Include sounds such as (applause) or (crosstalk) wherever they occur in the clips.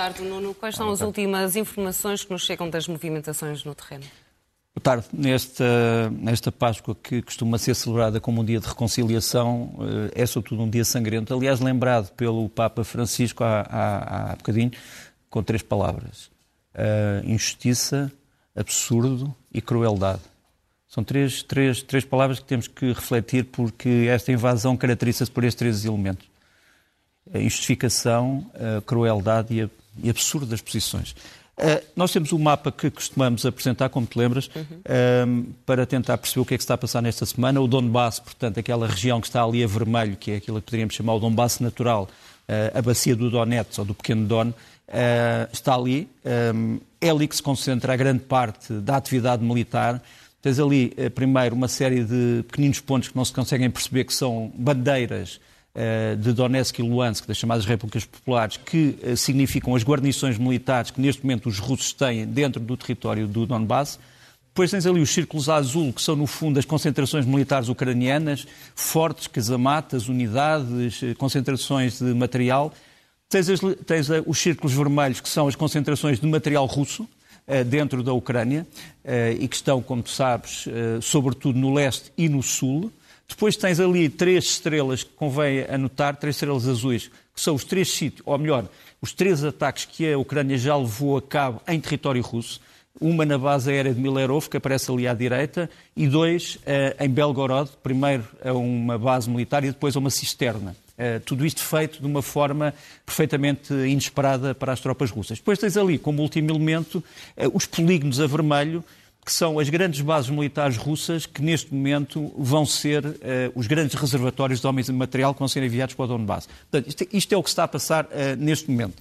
tarde, Nuno. Quais são as últimas informações que nos chegam das movimentações no terreno? Boa tarde. Nesta, nesta Páscoa, que costuma ser celebrada como um dia de reconciliação, eh, é sobretudo um dia sangrento. Aliás, lembrado pelo Papa Francisco há, há, há bocadinho, com três palavras: uh, injustiça, absurdo e crueldade. São três, três, três palavras que temos que refletir, porque esta invasão caracteriza-se por estes três elementos: a injustificação, a crueldade e, a, e absurdo das posições. Uh, nós temos um mapa que costumamos apresentar, como te lembras, uhum. uh, para tentar perceber o que é que está a passar nesta semana. O Donbass, portanto, aquela região que está ali a vermelho, que é aquilo que poderíamos chamar o Donbass natural, uh, a bacia do Donetsk ou do pequeno Don, está ali. É ali que se concentra a grande parte da atividade militar. Tens ali, primeiro, uma série de pequeninos pontos que não se conseguem perceber que são bandeiras eh, de Donetsk e Luhansk, das chamadas Repúblicas Populares, que eh, significam as guarnições militares que neste momento os russos têm dentro do território do Donbass. Depois tens ali os círculos azul, que são no fundo as concentrações militares ucranianas, fortes, casamatas, unidades, eh, concentrações de material. Tens, as, tens os círculos vermelhos, que são as concentrações de material russo, dentro da Ucrânia e que estão, como tu sabes, sobretudo no leste e no sul. Depois tens ali três estrelas que convém anotar, três estrelas azuis, que são os três sítios, ou melhor, os três ataques que a Ucrânia já levou a cabo em território russo. Uma na base aérea de Milerov, que aparece ali à direita, e dois uh, em Belgorod, primeiro a uma base militar e depois a uma cisterna. Uh, tudo isto feito de uma forma perfeitamente inesperada para as tropas russas. Depois tens ali, como último elemento, uh, os polígonos a vermelho, que são as grandes bases militares russas que neste momento vão ser uh, os grandes reservatórios de homens e material que vão ser enviados para o Donbass. Portanto, isto, isto é o que está a passar uh, neste momento.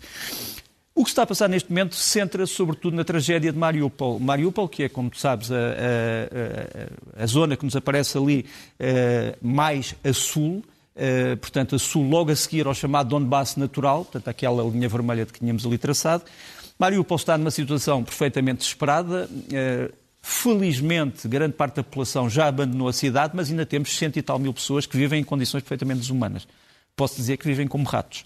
O que está a passar neste momento centra-se sobretudo na tragédia de Mariupol. Mariupol, que é, como tu sabes, a, a, a, a zona que nos aparece ali uh, mais a sul, portanto, a sul logo a seguir ao chamado Donbass natural, portanto, aquela linha vermelha de que tínhamos ali traçado. Mariupol está numa situação perfeitamente desesperada. Felizmente, grande parte da população já abandonou a cidade, mas ainda temos cento e tal mil pessoas que vivem em condições perfeitamente desumanas. Posso dizer que vivem como ratos.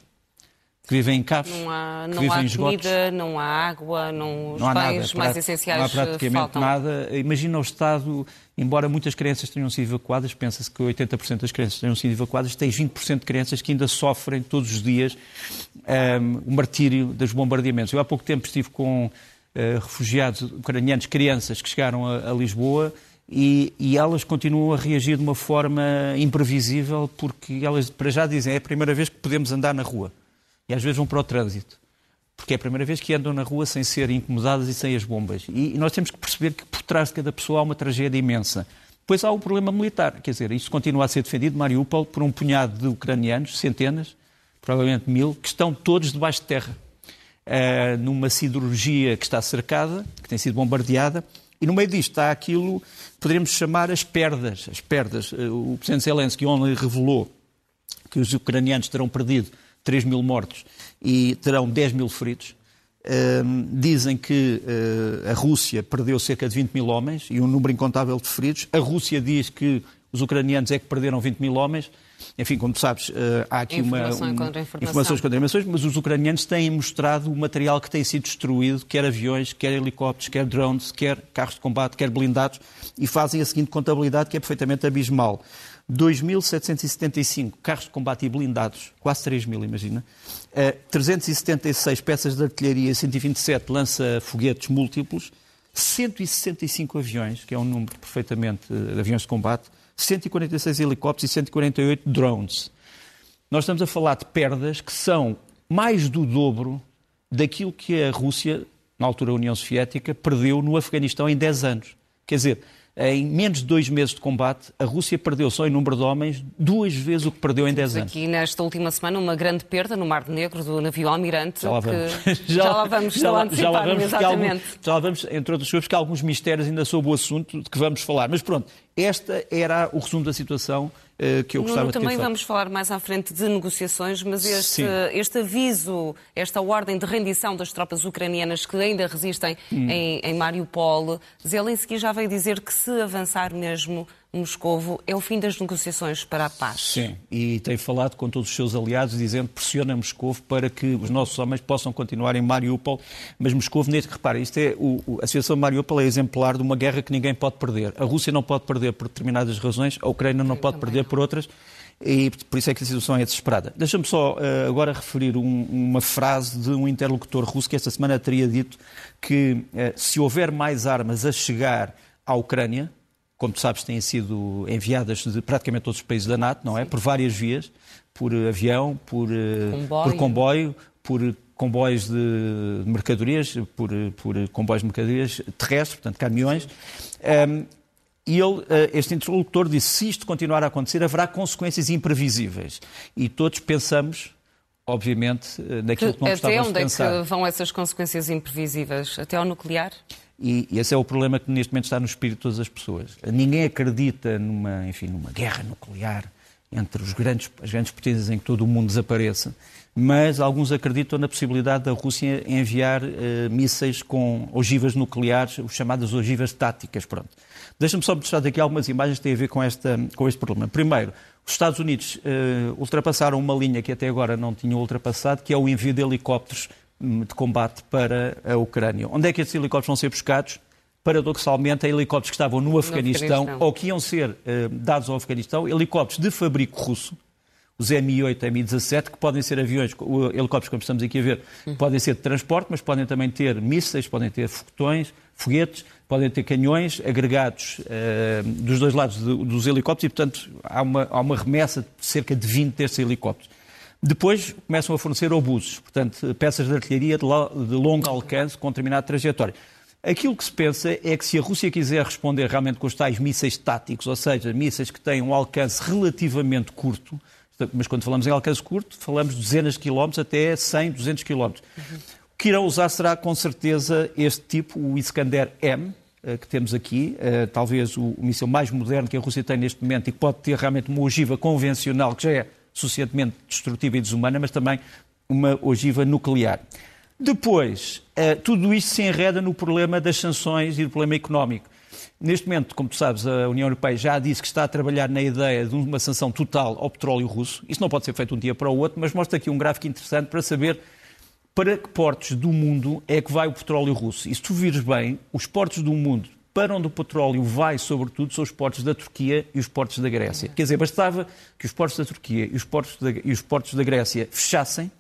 Que vivem em cafés, não há, não que vivem há em comida, não há água, não, os não bens nada, mais essenciais Não há praticamente faltam. nada. Imagina o Estado, embora muitas crianças tenham sido evacuadas, pensa-se que 80% das crianças tenham sido evacuadas, tem 20% de crianças que ainda sofrem todos os dias um, o martírio dos bombardeamentos. Eu há pouco tempo estive com refugiados ucranianos, crianças que chegaram a, a Lisboa e, e, elas continuam a reagir de uma forma imprevisível porque elas para já dizem é a primeira vez que podemos andar na rua e às vezes vão para o trânsito porque é a primeira vez que andam na rua sem ser incomodadas e sem as bombas. E, e nós temos que perceber que por trás de cada pessoa há uma tragédia imensa. Depois há o problema militar, quer dizer, isto continua a ser defendido, Mariupol, por um punhado de ucranianos, centenas, provavelmente mil, que estão todos debaixo de terra. Uh, numa siderurgia que está cercada, que tem sido bombardeada, e no meio disto está aquilo que poderíamos chamar as perdas. As perdas. Uh, o presidente Zelensky ontem revelou que os ucranianos terão perdido 3 mil mortos e terão 10 mil feridos. Uh, dizem que a Rússia perdeu cerca de 20 mil homens e um número incontável de feridos. A Rússia diz que os ucranianos é que perderam 20 mil homens. Enfim, como tu sabes, eh, há aqui informação uma, contra informação. informações contra informações, mas os ucranianos têm mostrado o material que tem sido destruído, quer aviões, quer helicópteros, quer drones, quer carros de combate, quer blindados, e fazem a seguinte contabilidade que é perfeitamente abismal. 2.775 carros de combate e blindados, quase 3 mil, imagina. 376 eh, peças de artilharia, 127 lança-foguetes múltiplos, 165 aviões, que é um número perfeitamente de aviões de combate, 146 helicópteros e 148 drones. Nós estamos a falar de perdas que são mais do dobro daquilo que a Rússia, na altura a União Soviética, perdeu no Afeganistão em 10 anos. Quer dizer, em menos de dois meses de combate, a Rússia perdeu só em número de homens duas vezes o que perdeu em 10 anos. Aqui nesta última semana uma grande perda no Mar Negro do navio Almirante. Já lá vamos. Que... (laughs) (laughs) Já, já, lá vamos, já, lá, já lá vamos, exatamente. Algum, já lá vamos, entre outras coisas, porque há alguns mistérios ainda sobre o assunto de que vamos falar. Mas pronto, este era o resumo da situação que eu gostava Nuno, de ter também feito. vamos falar mais à frente de negociações, mas este, este, aviso, esta ordem de rendição das tropas ucranianas que ainda resistem hum. em, em Mariupol, Zelensky já veio dizer que se avançar mesmo Moscovo é o fim das negociações para a paz. Sim, e tem falado com todos os seus aliados, dizendo que pressiona Moscovo para que os nossos homens possam continuar em Mariupol. Mas Moscovo, neste repara, isto é, o, a situação de Mariupol é exemplar de uma guerra que ninguém pode perder. A Rússia não pode perder por determinadas razões, a Ucrânia não Eu pode perder não. por outras e por isso é que a situação é desesperada. Deixa-me só uh, agora referir um, uma frase de um interlocutor russo que esta semana teria dito que uh, se houver mais armas a chegar à Ucrânia, como tu sabes, têm sido enviadas de praticamente todos os países da NATO, não é? Sim. Por várias vias, por avião, por comboio, por, comboio, por comboios de mercadorias, por, por comboios de mercadorias terrestres, portanto, caminhões. Um, e ele, este interlocutor disse: se isto continuar a acontecer, haverá consequências imprevisíveis. E todos pensamos, obviamente, naquilo que, que não gostávamos de pensar. Até onde é que vão essas consequências imprevisíveis? Até ao nuclear? E esse é o problema que neste momento está no espírito de todas as pessoas. Ninguém acredita numa, enfim, numa guerra nuclear entre os grandes, as grandes potências em que todo o mundo desapareça, mas alguns acreditam na possibilidade da Rússia enviar uh, mísseis com ogivas nucleares, os chamadas ogivas táticas. Pronto. Deixa-me só mostrar aqui algumas imagens que têm a ver com, esta, com este problema. Primeiro, os Estados Unidos uh, ultrapassaram uma linha que até agora não tinham ultrapassado, que é o envio de helicópteros de combate para a Ucrânia. Onde é que esses helicópteros vão ser buscados? Paradoxalmente, a helicópteros que estavam no Afeganistão, no Afeganistão. ou que iam ser uh, dados ao Afeganistão, helicópteros de fabrico russo, os Mi-8, Mi-17, que podem ser aviões, helicópteros, como estamos aqui a ver, uhum. podem ser de transporte, mas podem também ter mísseis, podem ter foguetões, foguetes, podem ter canhões agregados uh, dos dois lados de, dos helicópteros e, portanto, há uma, há uma remessa de cerca de 20 destes helicópteros. Depois começam a fornecer obusos, portanto, peças de artilharia de longo alcance com determinada trajetória. Aquilo que se pensa é que se a Rússia quiser responder realmente com os tais mísseis táticos, ou seja, mísseis que têm um alcance relativamente curto, mas quando falamos em alcance curto, falamos de dezenas de quilómetros até 100, 200 quilómetros. O que irão usar será com certeza este tipo, o Iskander-M, eh, que temos aqui, eh, talvez o míssil mais moderno que a Rússia tem neste momento e que pode ter realmente uma ogiva convencional, que já é suficientemente destrutiva e desumana, mas também uma ogiva nuclear. Depois, eh, tudo isto se enreda no problema das sanções e do problema económico. Neste momento, como tu sabes, a União Europeia já disse que está a trabalhar na ideia de uma sanção total ao petróleo russo. Isso não pode ser feito um dia para o outro, mas mostra aqui um gráfico interessante para saber para que portos do mundo é que vai o petróleo russo. E se tu vires bem, os portos do mundo para onde o petróleo vai, sobretudo, são os portos da Turquia e os portos da Grécia. Quer dizer, bastava que os portos da Turquia e os portos da, e os portos da Grécia fechassem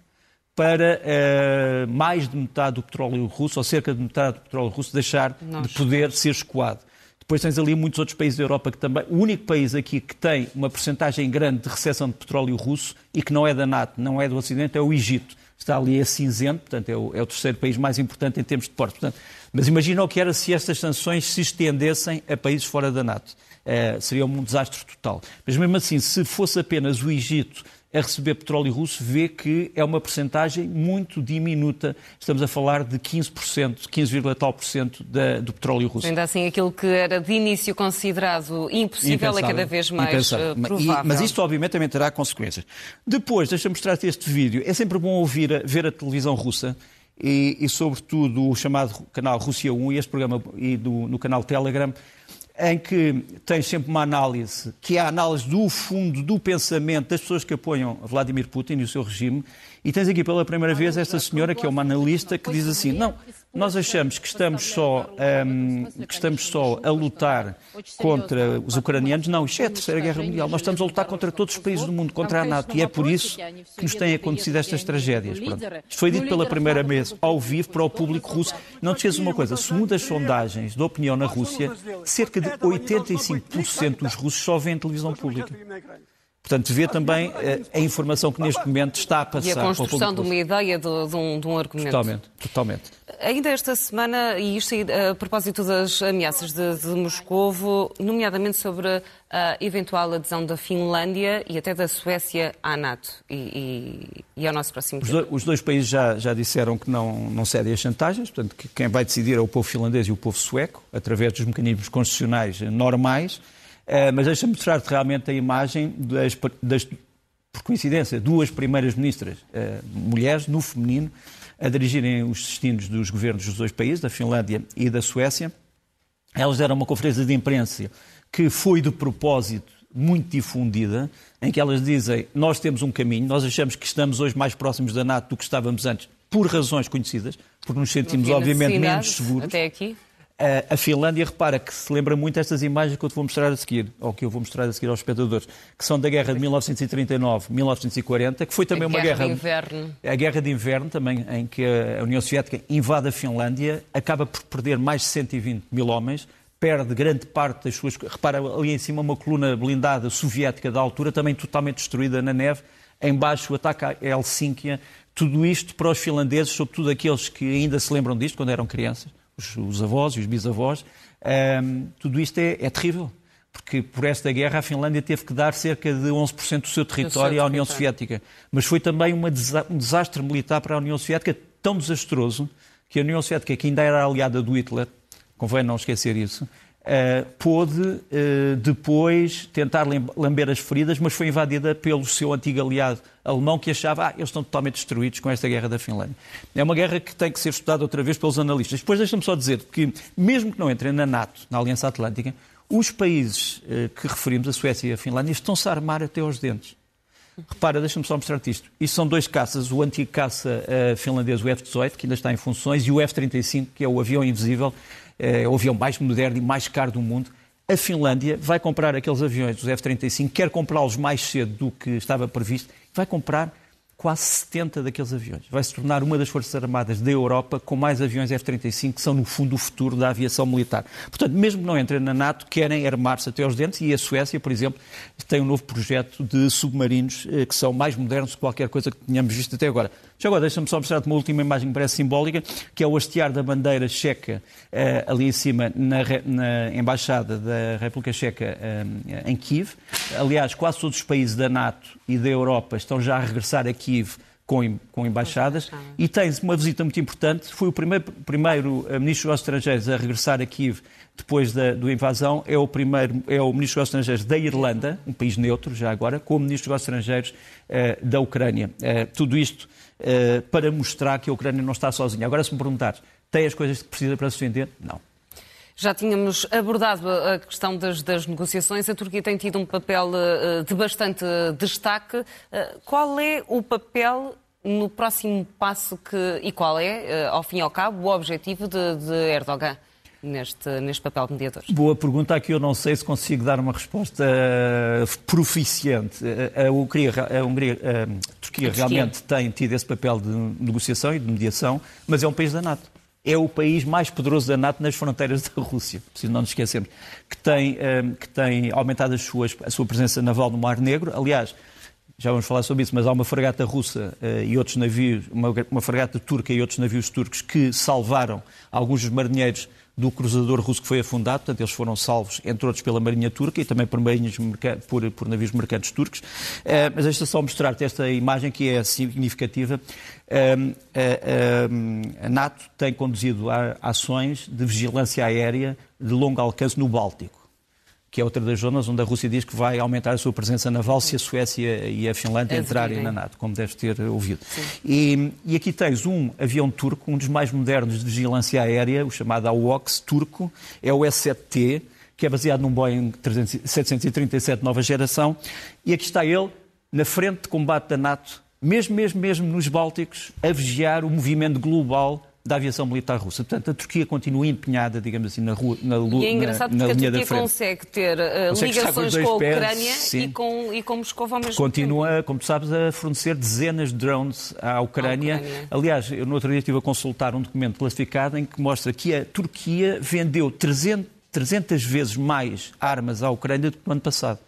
para uh, mais de metade do petróleo russo, ou cerca de metade do petróleo russo, deixar Nossa. de poder ser escoado. Depois tens ali muitos outros países da Europa que também. O único país aqui que tem uma percentagem grande de recepção de petróleo russo e que não é da NATO, não é do Ocidente, é o Egito. Está ali a cinzento, portanto, é o, é o terceiro país mais importante em termos de portos. Portanto, mas imagina o que era se estas sanções se estendessem a países fora da NATO. Uh, seria um desastre total. Mas mesmo assim, se fosse apenas o Egito a receber petróleo russo, vê que é uma percentagem muito diminuta. Estamos a falar de 15%, 15, tal por cento do petróleo russo. Ainda assim, aquilo que era de início considerado impossível Impensável. é cada vez mais uh, provável. E, mas isto, obviamente, também terá consequências. Depois, deixa-me mostrar-te este vídeo. É sempre bom ouvir, ver a televisão russa e, e, sobretudo, o chamado canal Rússia 1 e este programa e do, no canal Telegram, em que tens sempre uma análise, que é a análise do fundo do pensamento das pessoas que apoiam Vladimir Putin e o seu regime, e tens aqui pela primeira vez esta senhora, que é uma analista, que diz assim: não, nós achamos que estamos só, um, que estamos só a lutar contra os ucranianos. Não, isto é a Terceira Guerra Mundial. Nós estamos a lutar contra todos os países do mundo, contra a NATO. E é por isso que nos têm acontecido estas tragédias. Pronto. Isto foi dito pela primeira vez ao vivo para o público russo. Não te esqueças uma coisa: segundo as sondagens de opinião na Rússia, cerca de 85% dos russos só veem televisão pública. Portanto, vê também eh, a informação que neste momento está a passar. E a construção de uma ideia de, de, um, de um argumento. Totalmente, totalmente. Ainda esta semana, e isto a propósito das ameaças de, de Moscovo, nomeadamente sobre a eventual adesão da Finlândia e até da Suécia à NATO e, e, e ao nosso próximo os, do, os dois países já, já disseram que não, não cedem às chantagens, portanto, que quem vai decidir é o povo finlandês e o povo sueco, através dos mecanismos constitucionais normais. Eh, mas deixa-me mostrar-te realmente a imagem das, das, por coincidência, duas primeiras ministras uh, mulheres, no feminino, a dirigirem os destinos dos governos dos dois países, da Finlândia e da Suécia. elas deram uma conferência de imprensa que foi de propósito muito difundida, em que elas dizem nós temos um caminho, nós achamos que estamos hoje mais próximos da NATO do que estávamos antes, por razões conhecidas, porque nos sentimos obviamente menos seguros. Até aqui? A Finlândia, repara que se lembra muito destas imagens que eu te vou mostrar a seguir, ou que eu vou mostrar a seguir aos espectadores, que são da guerra de 1939-1940, que foi também a uma guerra. guerra. de inverno. A guerra de inverno, também, em que a União Soviética invade a Finlândia, acaba por perder mais de 120 mil homens, perde grande parte das suas. Repara ali em cima uma coluna blindada soviética da altura, também totalmente destruída na neve. Embaixo o ataque a Helsínquia. Tudo isto para os finlandeses, sobretudo aqueles que ainda se lembram disto quando eram crianças os, os avós e os bisavós, um, tudo isto é, é, terrível. Porque por esta guerra a Finlândia teve que dar cerca de 11% do seu território à União Soviética. Mas foi também uma, um desastre militar para a União Soviética tão desastroso que a União Soviética, que ainda era aliada do Hitler, convém não esquecer isso, uh, pôde uh, depois tentar lamber as feridas, mas foi invadida pelo seu antigo aliado alemão que achava ah, eles estão totalmente destruídos com esta guerra da Finlândia. É uma guerra que tem que ser estudada outra vez pelos analistas. Depois deixa-me só dizer que, mesmo que não entrem na NATO, na Aliança Atlântica, os países uh, que referimos, a Suécia e a Finlândia, estão-se a armar até aos dentes. Repara, deixa-me só mostrar-te isto. Isto são dois caças, o antigo caça finlandês, o F-18, que ainda está em funções, e o F-35, que é o avião invisível, é o avião mais moderno e mais caro do mundo. A Finlândia vai comprar aqueles aviões dos F-35, quer comprá-los mais cedo do que estava previsto, vai comprar quase 70 daqueles aviões. Vai se tornar uma das Forças Armadas da Europa com mais aviões F-35, que são, no fundo, o futuro da aviação militar. Portanto, mesmo que não entrem na NATO, querem armar-se até aos dentes e a Suécia, por exemplo, tem um novo projeto de submarinos eh, que são mais modernos que qualquer coisa que tenhamos visto até agora. Já agora, deixa-me só mostrar-te uma última imagem que parece simbólica, que é o hastear da bandeira checa eh, ali em cima, na, na Embaixada da República Checa eh, em Kiev. Aliás, quase todos os países da NATO e da Europa estão já a regressar aqui Kiev com, com embaixadas e tens uma visita muito importante. Foi o primeiro, primeiro eh, ministro dos Estrangeiros a regressar a Kiev depois da, da invasão. É o primeiro é o ministro dos Estrangeiros da Irlanda, um país neutro já agora, como ministro dos Estrangeiros eh, da Ucrânia. Eh, tudo isto para mostrar que a Ucrânia não está sozinha. Agora, se me perguntares, tem as coisas que precisa para se defender? Não. Já tínhamos abordado a questão das, das, negociações. A Turquia tem tido um papel uh, de bastante destaque. Qual é o papel no próximo passo que, e qual é, ao fim e ao cabo, o objetivo de, de Erdogan? Neste, neste papel de mediador? Boa pergunta, aqui eu não sei se consigo dar uma resposta proficiente. A, Hungria, a, Hungria, a Turquia realmente tem tido esse papel de negociação e de mediação, mas é um país da NATO é o país mais poderoso da NATO nas fronteiras da Rússia, preciso não nos esquecermos, que tem, que tem aumentado suas, a sua presença naval no Mar Negro. Aliás, já vamos falar sobre isso, mas há uma fragata russa e outros navios, uma, uma fragata turca e outros navios turcos que salvaram alguns dos marinheiros do cruzador russo que foi afundado, portanto eles foram salvos, entre outros, pela Marinha Turca e também por, marinhas, por, por navios mercantes turcos. Uh, mas deixa só mostrar-te esta imagem que é significativa. Uh, a NATO tem conduzido ações de vigilância aérea de longo alcance no Báltico que é outra das zonas onde a Rússia diz que vai aumentar a sua presença naval se a Suécia e a Finlândia entrarem na NATO, como deves ter ouvido. E, e, aqui tens um avião turco, um dos mais modernos de vigilância aérea, o chamado AWACS turco, é o S-7T, que é baseado num Boeing 737 nova geração, e aqui está ele, na frente de combate da NATO, mesmo, mesmo, mesmo nos Bálticos, a vigiar o movimento global da aviação militar russa. Portanto, a Turquia continua empenhada, digamos assim, na, rua, na, e é engraçado na, na linha da frente. consegue ter uh, consegue ligações com, com a Ucrânia e com, e com Moscou ao mesmo continua, tempo. como tu sabes, a fornecer dezenas de drones à Ucrânia. Ucrânia. Aliás, eu no outro dia estive a consultar um documento classificado em que mostra que a Turquia vendeu 300, 300 vezes mais armas à Ucrânia do que no ano passado.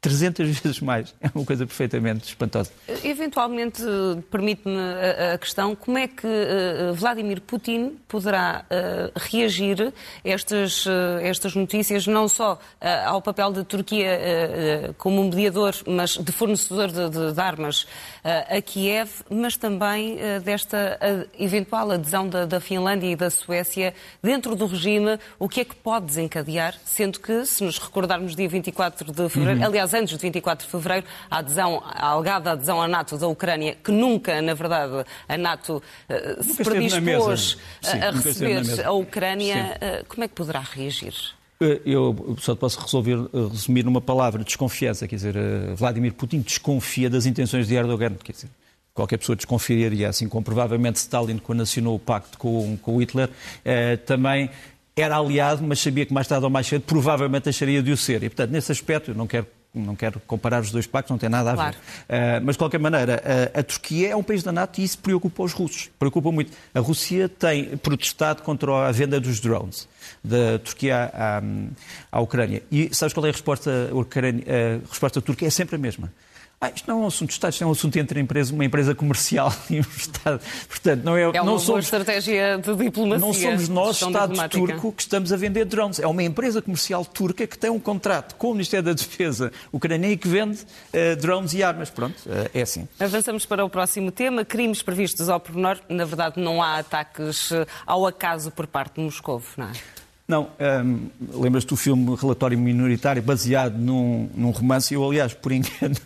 300 (laughs) vezes mais. É uma coisa perfeitamente espantosa. Eventualmente, permite-me a, a, questão, como é que uh, Vladimir Putin poderá uh, reagir a estas, uh, estas notícias, não só ao papel da Turquia como mediador, mas de fornecedor de, de, de armas a Kiev, mas também desta eventual adesão da, da Finlândia e da Suécia dentro do regime, o que é que pode desencadear, sendo que, se nos recordarmos dia 24 de fevereiro, uhum. aliás, antes de 24 de fevereiro, a adesão, a alegada adesão à NATO da Ucrânia, que nunca, na verdade, a NATO uh, se predispôs Sim, a receber a Ucrânia, uh, como é que poderá reagir? Eu só posso resolver, resumir numa palavra, desconfiança. Quer dizer, Vladimir Putin desconfia das intenções de Erdogan. Quer dizer, qualquer pessoa desconfiaria, assim como provavelmente Stalin, quando assinou o pacto com, com Hitler, eh, também era aliado, mas sabia que mais tarde ou mais cedo provavelmente acharia de o ser. E, portanto, nesse aspecto, eu não quero não quero comparar os dois pactos, não tem nada a ver. Claro. Uh, mas, de qualquer maneira, a, a, Turquia é um país da NATO e isso preocupa os russos. Preocupa muito. A Rússia tem protestado contra a venda dos drones da Turquia à, à Ucrânia. E sabes qual é a resposta, a, a resposta turca? É sempre a mesma. Ah, isto não é um assunto de Estado, isto é um assunto entre empresa, uma empresa comercial (laughs) e um Estado. Portanto, não é, é uma não somos, estratégia de diplomacia. Não somos nós, Estado turco, que estamos a vender drones. É uma empresa comercial turca que tem um contrato com o Ministério da Defesa ucraniano e que vende uh, drones e armas. Pronto, uh, é assim. Avançamos para o próximo tema. Crimes previstos ao pormenor. Na verdade, não há ataques eh, ao acaso por parte de Moscou, não é? Não, um, lembras-te do filme Relatório Minoritário, baseado num, num romance, eu, aliás, por engano,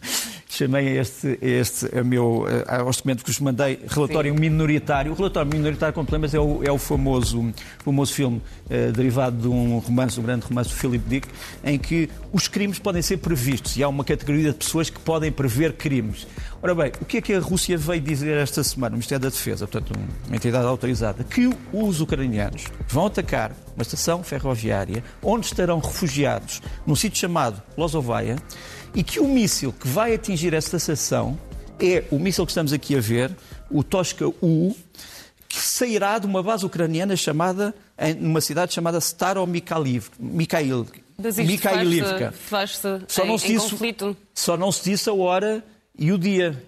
chamei este, este a meu, aos documentos que vos mandei, relatório Sim. minoritário. O relatório minoritário, como te lembras, é o, é o famoso, famoso filme uh, derivado de um romance, um grande romance do Philip Dick, em que os crimes podem ser previstos e há uma categoria de pessoas que podem prever crimes. Ora bem, o que é que a Rússia veio dizer esta semana, o Ministério da Defesa, portanto, uma entidade autorizada, que os ucranianos vão atacar uma estação ferroviária onde estarão refugiados num sítio chamado Lozovaia e que o míssil que vai atingir esta estação é o míssil que estamos aqui a ver, o Toshka-U, que sairá de uma base ucraniana chamada, numa cidade chamada Staromikhailivka. Mikhailivka. Faz-se só, não se conflito. só não se disse a hora e o dia.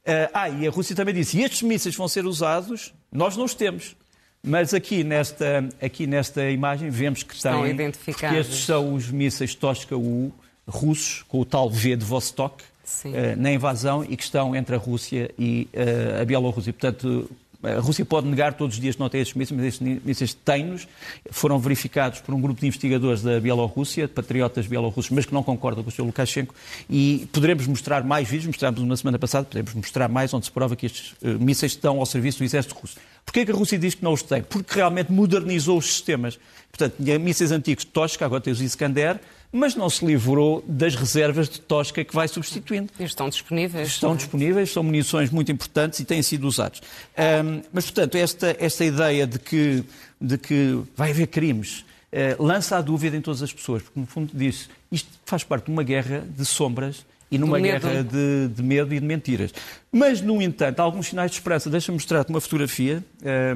Uh, ah, e a Rússia também disse: e estes mísseis vão ser usados, nós não os temos. Mas aqui nesta, aqui nesta imagem vemos que Estão identificados. estes são os mísseis Toshka-U russos, com o tal V de Vostok, uh, na invasão e que estão entre a Rússia e uh, a Bielorrússia. Portanto, a Rússia pode negar todos os dias que não tem estes mísseis, mas estes mísseis têm-nos. Foram verificados por um grupo de investigadores da Bielorrússia, patriotas bielorrussos, mas que não concordam com o Sr. Lukashenko. E poderemos mostrar mais vídeos, mostramos uma semana passada, podemos mostrar mais, onde se prova que estes uh, mísseis estão ao serviço do exército russo. Porquê que a Rússia diz que não os tem? Porque realmente modernizou os sistemas. Portanto, tinha mísseis antigos de Tosca, agora tem os Iskander, mas não se livrou das reservas de Tosca que vai substituindo. E estão disponíveis. Estão disponíveis, são munições muito importantes e têm sido usados. Um, mas, portanto, esta, esta ideia de que, de que vai haver crimes uh, lança a dúvida em todas as pessoas, porque, no fundo, diz isto faz parte de uma guerra de sombras e numa guerra de, de, medo e de mentiras. Mas, no entanto, há alguns sinais de esperança. Deixa-me mostrar-te uma fotografia.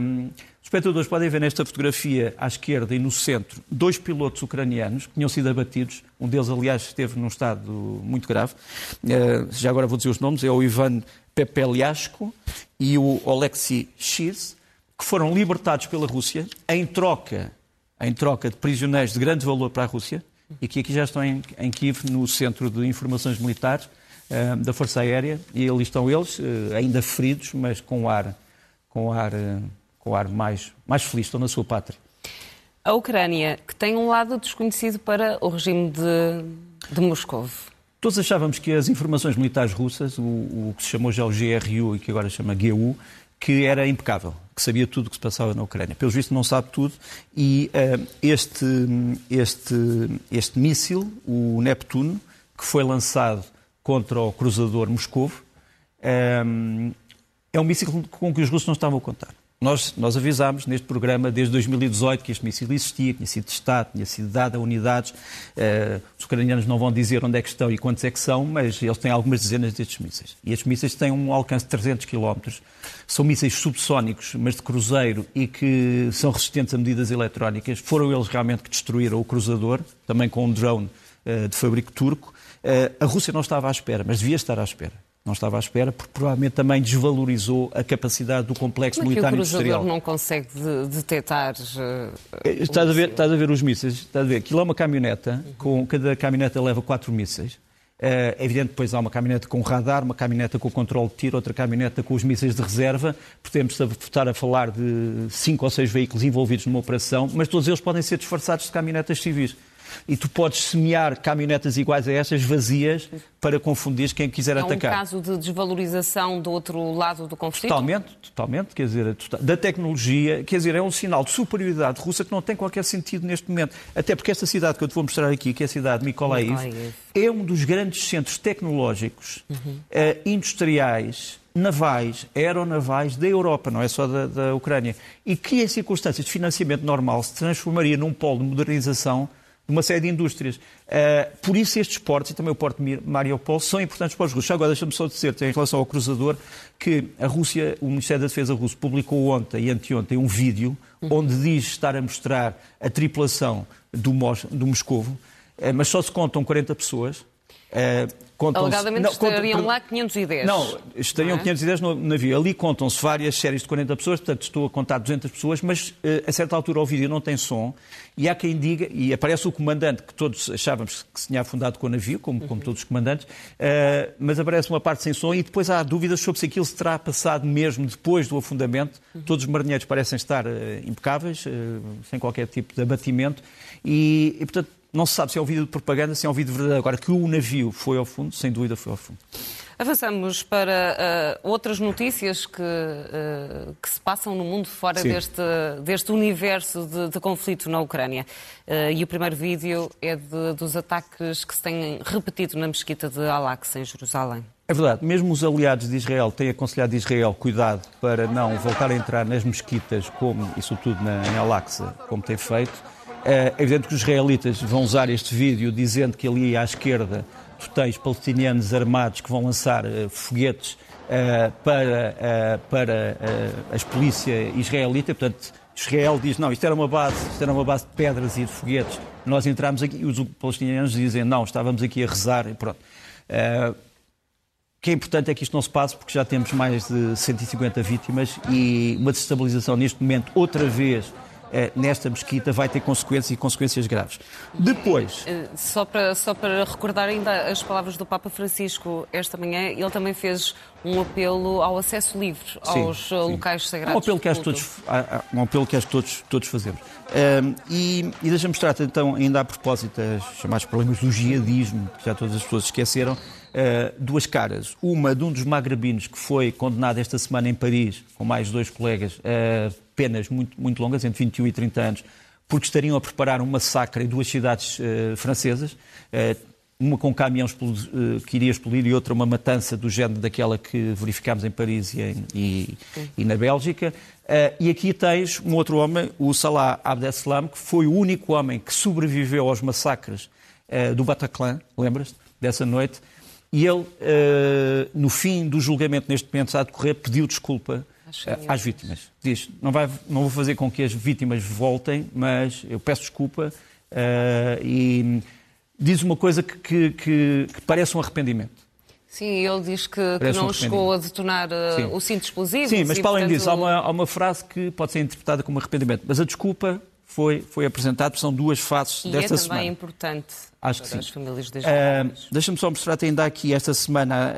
Um, espectadores podem ver nesta fotografia, à esquerda e no centro, dois pilotos ucranianos que tinham sido abatidos. Um deles, aliás, esteve num estado muito grave. Uh, já agora vou dizer os nomes. É o Ivan Pepeliashko e o Oleksiy Shiz, que foram libertados pela Rússia em troca, em troca de prisioneiros de grande valor para a Rússia e que aqui já estão em, em Kiev, no Centro de Informações Militares uh, da Força Aérea. E ali estão eles, uh, ainda feridos, mas com ar, com ar com ar mais, mais feliz, estão na sua pátria. A Ucrânia, que tem um lado desconhecido para o regime de, de Moscou. Todos achávamos que as informações militares russas, o, o, que se chamou já o GRU e que agora se chama GU, que era impecável, que sabia tudo o que se passava na Ucrânia. Pelo visto não sabe tudo e uh, este, este, este míssil, o Neptuno, que foi lançado contra o cruzador Moscou, um, eh, é um míssil com que os russos não estavam a contar. Nós, nós avisámos neste programa desde 2018 que este míssil existia, tinha sido testado, tinha sido dado a unidades. Uh, os ucranianos não vão dizer onde é que estão e quantos é que são, mas eles têm algumas dezenas destes mísseis. E estes mísseis têm um alcance de 300 km. São mísseis subsónicos, mas de cruzeiro e que são resistentes a medidas eletrónicas. Foram eles realmente que destruíram o cruzador, também com um drone uh, de fabrico turco. Uh, a Rússia não estava à espera, mas devia estar à espera não estava à espera, porque provavelmente também desvalorizou a capacidade do complexo Como militar é que o industrial. não consegue detectar. Uh, estás, a ver, estás a ver os mísseis? Estás a ver? Aquilo é uma caminhoneta, com, cada caminhoneta leva quatro mísseis. É evidente, depois há uma caminhoneta com radar, uma caminhoneta com controle de tiro, outra caminhoneta com os mísseis de reserva. Podemos estar a falar de cinco ou seis veículos envolvidos numa operação, mas todos eles podem ser disfarçados de caminhonetas civis. E tu podes semear caminhonetas iguais a estas, vazias, para confundir quem quiser é atacar. É um caso de desvalorização do outro lado do conflito? Totalmente, totalmente. Quer dizer, da tecnologia, quer dizer, é um sinal de superioridade russa que não tem qualquer sentido neste momento. Até porque esta cidade que eu te vou mostrar aqui, que é a cidade de Mykolaiv, Mykolaiv. é um dos grandes centros tecnológicos, uhum. uh, industriais, navais, aeronavais da Europa, não é só da, da Ucrânia. E que, em circunstâncias de financiamento normal, se transformaria num polo de modernização de uma série de indústrias. Uh, por isso estes portos, e também o porto de Mariupol, são importantes para os russos. Agora, deixa-me só dizer, em relação ao cruzador, que a Rússia, o Ministério da Defesa russo publicou ontem e anteontem um vídeo onde diz estar a mostrar a tripulação do, Mos do Moscovo, uh, mas só se contam 40 pessoas. Uh, Alegadamente não, estariam contam, lá 510. Não, estariam não é? 510 no navio. Ali contam-se várias séries de 40 pessoas, portanto estou a contar 200 pessoas, mas uh, a certa altura o vídeo não tem som e há quem diga, e aparece o comandante, que todos achávamos que se tinha afundado com o navio, como, como todos os comandantes, uh, mas aparece uma parte sem som e depois há dúvidas sobre se aquilo se terá passado mesmo depois do afundamento. Todos os marinheiros parecem estar uh, impecáveis, sem qualquer tipo de abatimento e, e portanto, não se sabe se é um vídeo de propaganda, se é um vídeo verdadeiro. Agora, que o navio foi ao fundo, sem dúvida foi ao fundo. Avançamos para uh, outras notícias que, uh, que, se passam no mundo fora deste, deste universo de, de, conflito na Ucrânia. Uh, e o primeiro vídeo é de, dos ataques que se têm repetido na mesquita de Al-Aqsa, em Jerusalém. É verdade, mesmo os aliados de Israel têm aconselhado Israel cuidado para não voltar a entrar nas mesquitas, como, e sobretudo na, em Al-Aqsa, como tem feito. É evidente que os israelitas vão usar este vídeo dizendo que ali à esquerda tu tens palestinianos armados que vão lançar uh, foguetes uh, para, uh, para a polícia israelita. Portanto, Israel diz, não, isto era uma base, isto era uma base de pedras e de foguetes. Nós entramos aqui e os palestinianos dizem, não, estávamos aqui a rezar e pronto. O que é importante é que isto não se passe porque já temos mais de 150 vítimas e uma desestabilização neste momento, outra vez, eh, nesta mesquita vai ter consequências e consequências graves. Depois. Eh, só para, só para recordar ainda as palavras do Papa Francisco esta manhã, ele também fez um apelo ao acesso livre aos sim, locais sim. sagrados. Um apelo que acho todos, um apelo que acho todos, todos fazemos. Um, e, e deixa-me mostrar então, ainda a propósito, os chamados problemas do jihadismo, que já todas as pessoas esqueceram, uh, duas caras. Uma de um dos magrebinos que foi condenado esta semana em Paris, com mais dois colegas, uh, penas muito, muito longas, entre 21 e 30 anos, porque estariam a preparar um massacre em duas cidades uh, francesas, uma com caminhão uh, que iria explodir e outra uma matança do género daquela que verificámos em Paris e, em, e, e na Bélgica. e aqui tens um outro homem, o Salah Abdeslam, que foi o único homem que sobreviveu aos massacres do Bataclan, lembras-te, dessa noite, e ele, no fim do julgamento, neste momento está a decorrer, pediu desculpa às vítimas. Diz, não, vai, não vou fazer com que as vítimas voltem, mas eu peço desculpa uh, e diz uma coisa que, que, que, que, parece um arrependimento. Sim, ele diz que, que não um chegou a detonar uh, o cinto explosivo. Sim, mas para além portanto... disso, há uma, há uma frase que pode ser interpretada como arrependimento. Mas a desculpa foi, foi apresentada, são duas faces e desta é semana. também importante Acho que para sim. as famílias das uh, Deixa-me só mostrar-te ainda aqui esta semana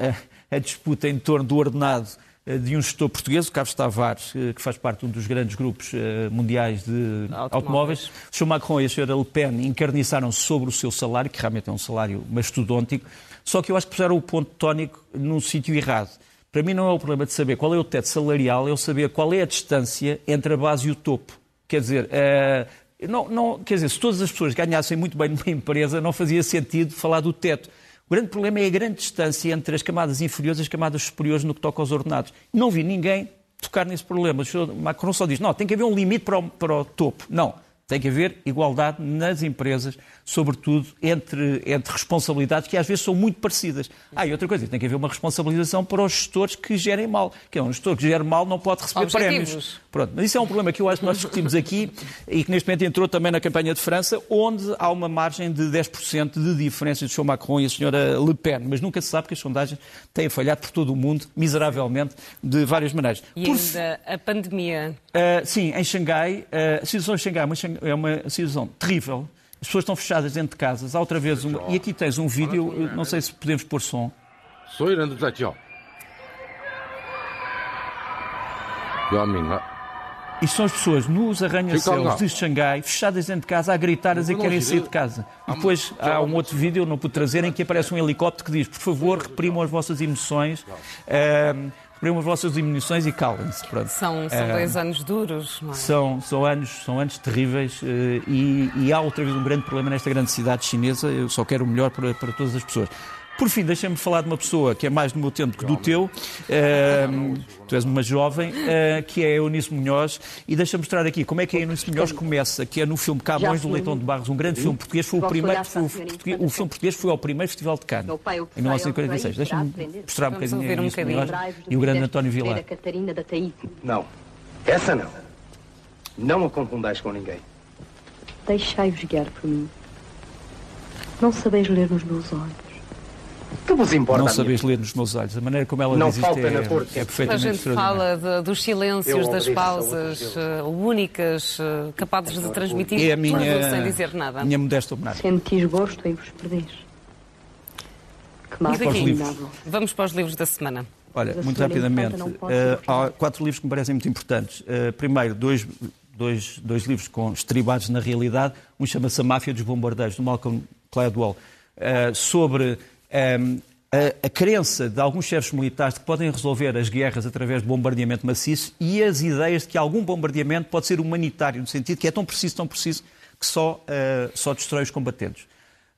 a, a disputa em torno do ordenado eh, de um gestor português, o Carlos Tavares, que faz parte de um dos grandes grupos mundiais de automóveis. automóveis. O Sr. Macron e a Sra. Le Pen encarniçaram sobre o seu salário, que realmente é um salário mastodôntico, só que eu acho que puseram o ponto tónico num sítio errado. Para mim não é o problema de saber qual é o teto salarial, é o saber qual é a distância entre a base e o topo. Quer dizer, não, não, quer dizer, se todas as pessoas ganhassem muito bem numa (laughs) empresa, não fazia sentido falar do teto. O grande problema é a grande distância entre as camadas inferiores e as camadas superiores no que toca aos ordenados. Não vi ninguém tocar nesse problema. O Sr. Macron só diz, não, tem que haver um limite para o, para o topo. Não. Tem que haver igualdade nas empresas, sobretudo entre, entre responsabilidades que às vezes são muito parecidas. Ah, e outra coisa, tem que haver uma responsabilização para os gestores que gerem mal. Que é um gestor que gera mal não pode receber Objetivos. prémios. Pronto, mas isso é um problema que eu acho que nós discutimos aqui e que neste momento entrou também na campanha de França, onde há uma margem de 10% de diferença entre o Sr. Macron e a Sra. Le Pen. Mas nunca se sabe que as sondagens têm falhado por todo o mundo, miseravelmente, de várias maneiras. E por... ainda a pandemia. Uh, sim, em Xangai, uh, a situação em Xangai é uma, é uma situação terrível. As pessoas estão fechadas dentro de casas. Há outra vez uma. E aqui tens um vídeo, não sei se podemos pôr som. Isto são as pessoas nos arranha-céus de Xangai, fechadas dentro de casa, a gritar, a dizer que querem sair de casa. E depois há um outro vídeo, não pude trazer, em que aparece um helicóptero que diz: Por favor, reprimam as vossas emoções. Um, reprimam as vossas emoções e calem-se. São, são dois anos duros, não é? São, são, anos, são anos terríveis uh, e, e, há outra vez um grande problema nesta grande cidade chinesa. Eu só quero o melhor para, para todas as pessoas. Por fim, deixa-me falar de uma pessoa que é mais do meu tempo que do teu. Uh, tu és uma jovem, uh, que é a Eunice Munhoz. E deixa-me mostrar aqui como é que a Eunice Munhoz começa, que é no filme Camões do Leitão de Barros, um grande filme português. Foi o primeiro, foi o, o, filme português foi ao primeiro Festival de Cannes, em 1946. Deixa-me mostrar um bocadinho a Eunice Munhoz e o grande António Vilar. Não, essa não. Não a confundais com ninguém. Deixai-vos guiar por mim. Não sabeis ler nos meus olhos. Que vos importa? Não sabes ler nos meus olhos. A maneira como ela não diz falta isto é, na corte. é perfeitamente A gente fala de, dos silêncios, das pausas uh, únicas, uh, capazes de transmitir é a minha, tudo sem dizer nada. minha modesta homenagem. Sentis gosto em vos perder. Que mal daqui, Vamos para os livros da semana. Olha, muito rapidamente, uh, há quatro livros que me parecem muito importantes. Uh, primeiro, dois, dois, dois livros com estribados na realidade. Um chama-se A Máfia dos Bombardeiros, do Malcolm Gladwell, uh, sobre um, a, a crença de alguns chefes militares de que podem resolver as guerras através de bombardeamento maciço e as ideias de que algum bombardeamento pode ser humanitário, no sentido que é tão preciso, tão preciso, que só, uh, só destrói os combatentes.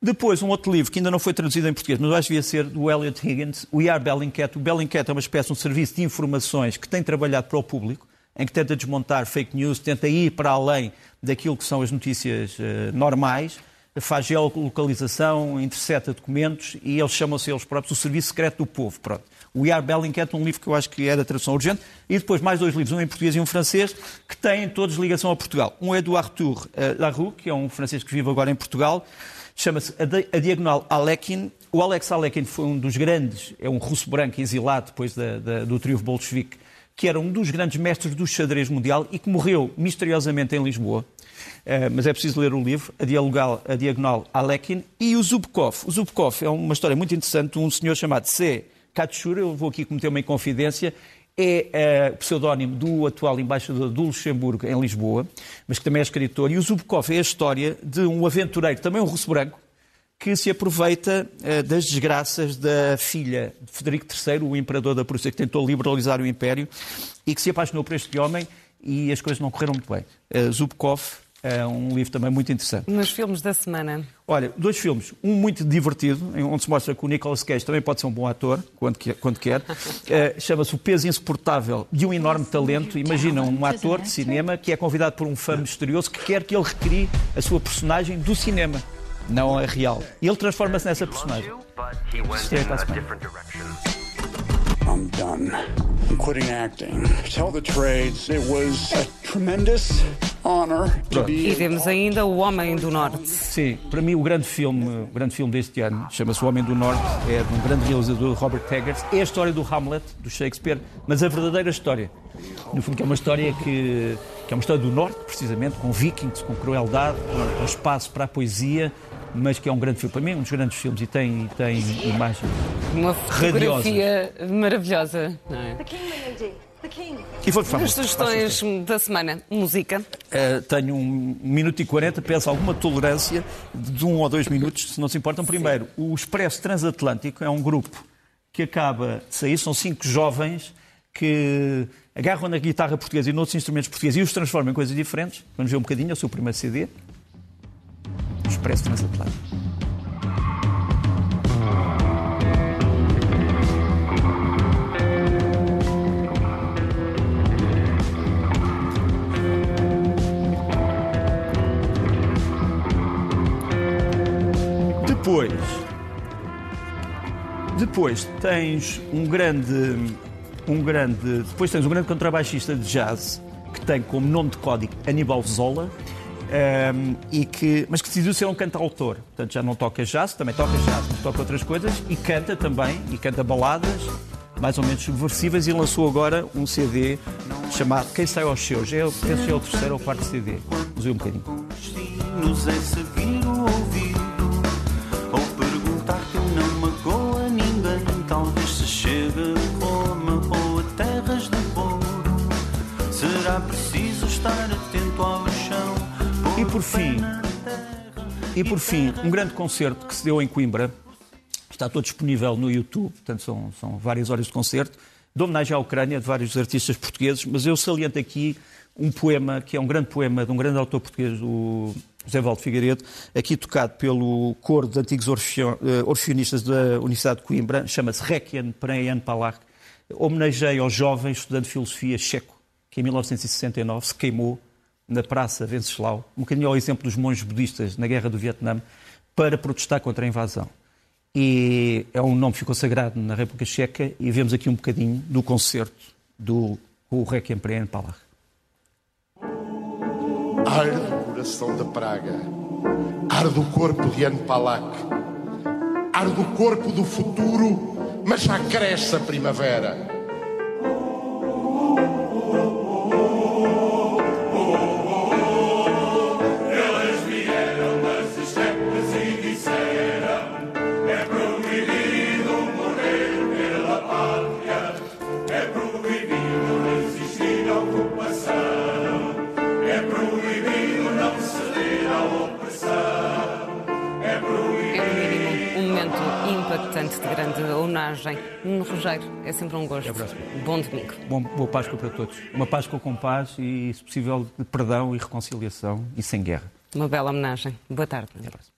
Depois, um outro livro que ainda não foi traduzido em português, mas acho que devia ser do Elliot Higgins, We Are Bellingcat. O Bellingcat é uma espécie de um serviço de informações que tem trabalhado para o público, em que tenta desmontar fake news, tenta ir para além daquilo que são as notícias uh, normais faz geolocalização, intercepta documentos e eles chamam-se eles próprios o Serviço Secreto do Povo. Pronto. O Are Bellingcat, um livro que eu acho que é da tradução urgente, e depois mais dois livros, um em português e um francês, que têm todos ligação a Portugal. Um é do Arthur uh, Larue, que é um francês que vive agora em Portugal, chama-se A Diagonal Alekin. O Alex Alekin foi um dos grandes, é um russo branco exilado depois da, da, do triunfo bolchevique, que era um dos grandes mestres do xadrez mundial e que morreu misteriosamente em Lisboa. Uh, mas é preciso ler o livro, A Diagonal, a Diagonal Alekin, e o Zubkov. O Zubkov é uma história muito interessante um senhor chamado C. Katschur, eu vou aqui cometer uma inconfidência, é uh, pseudónimo do atual embaixador do Luxemburgo em Lisboa, mas que também é escritor. E o Zubkov é a história de um aventureiro, também um russo branco, que se aproveita uh, das desgraças da filha de Federico III, o imperador da Prússia, que tentou liberalizar o império e que se apaixonou por este homem e as coisas não correram muito bem. Uh, Zubkov é um livro também muito interessante. Nos filmes da semana? Olha, dois filmes. Um muito divertido, onde se mostra que o Nicolas Cage também pode ser um bom ator, quando quer. Quando quer. É, (laughs) Chama-se O Peso Insuportável de um Enorme Talento. Imagina um ator de cinema que é convidado por um fã misterioso que quer que ele recrie a sua personagem do cinema, não a real. E ele transforma-se nessa personagem. Isto é a I'm done. I'm quitting acting. Tell the trades, it was a tremendous honor to be... E temos ainda O Homem do Norte. Sim, para mim o grande filme, o grande filme deste ano chama-se O Homem do Norte, é de um grande realizador, Robert Eggers. É a história do Hamlet, do Shakespeare, mas a verdadeira história. No fundo, que é uma história que, que é uma história do Norte, precisamente, com vikings, com crueldade, com, com espaço para a poesia, mas que é um grande filme. Para mim, um dos grandes filmes e tem, tem imagens Uma fotografia radiosa. maravilhosa. Não é? E foi As sugestões da semana, música. Uh, tenho um minuto e quarenta, peço alguma tolerância de um ou dois minutos, se não se importam. Primeiro, Sim. o Expresso Transatlântico é um grupo que acaba de sair, são cinco jovens que agarram na guitarra portuguesa e noutros instrumentos portugueses e os transformam em coisas diferentes. Vamos ver um bocadinho, é o seu primeiro CD. Expresso Transatlântico. Depois, depois tens um grande, um grande, depois tens um grande contrabaixista de jazz que tem como nome de código Aníbal Zola um, e que, mas que decidiu ser um cantautor. Portanto, já não toca jazz, também toca jazz, mas toca outras coisas e canta também, e canta baladas mais ou menos subversivas e lançou agora um CD chamado Quem Sai aos Seus. É, penso que é o terceiro ou quarto CD. Ver um bocadinho. Por fim, e por fim, um grande concerto que se deu em Coimbra, está todo disponível no YouTube, portanto são, são várias horas de concerto, de homenagem à Ucrânia, de vários artistas portugueses, mas eu saliento aqui um poema, que é um grande poema de um grande autor português, o José Valdo Figueiredo, aqui tocado pelo coro de antigos eh, orfeonistas da Universidade de Coimbra, chama-se Requiem para Palach, homenageia ao jovem estudante de filosofia checo, que em 1969 se queimou na Praça Venceslau, um bocadinho ao exemplo dos monges budistas na Guerra do Vietnã, para protestar contra a invasão. E é um nome que ficou sagrado na República Checa e vemos aqui um bocadinho do concerto do o Requiem para Palach. Arde o coração da praga, arde o corpo de Anne Palak, arde o corpo do futuro, mas já cresce a primavera. Grande homenagem. No Rogério, é sempre um gosto. Bom domingo. Bom, boa Páscoa para todos. Uma Páscoa com paz e, se possível, de perdão e reconciliação e sem guerra. Uma bela homenagem. Boa tarde. Até próxima.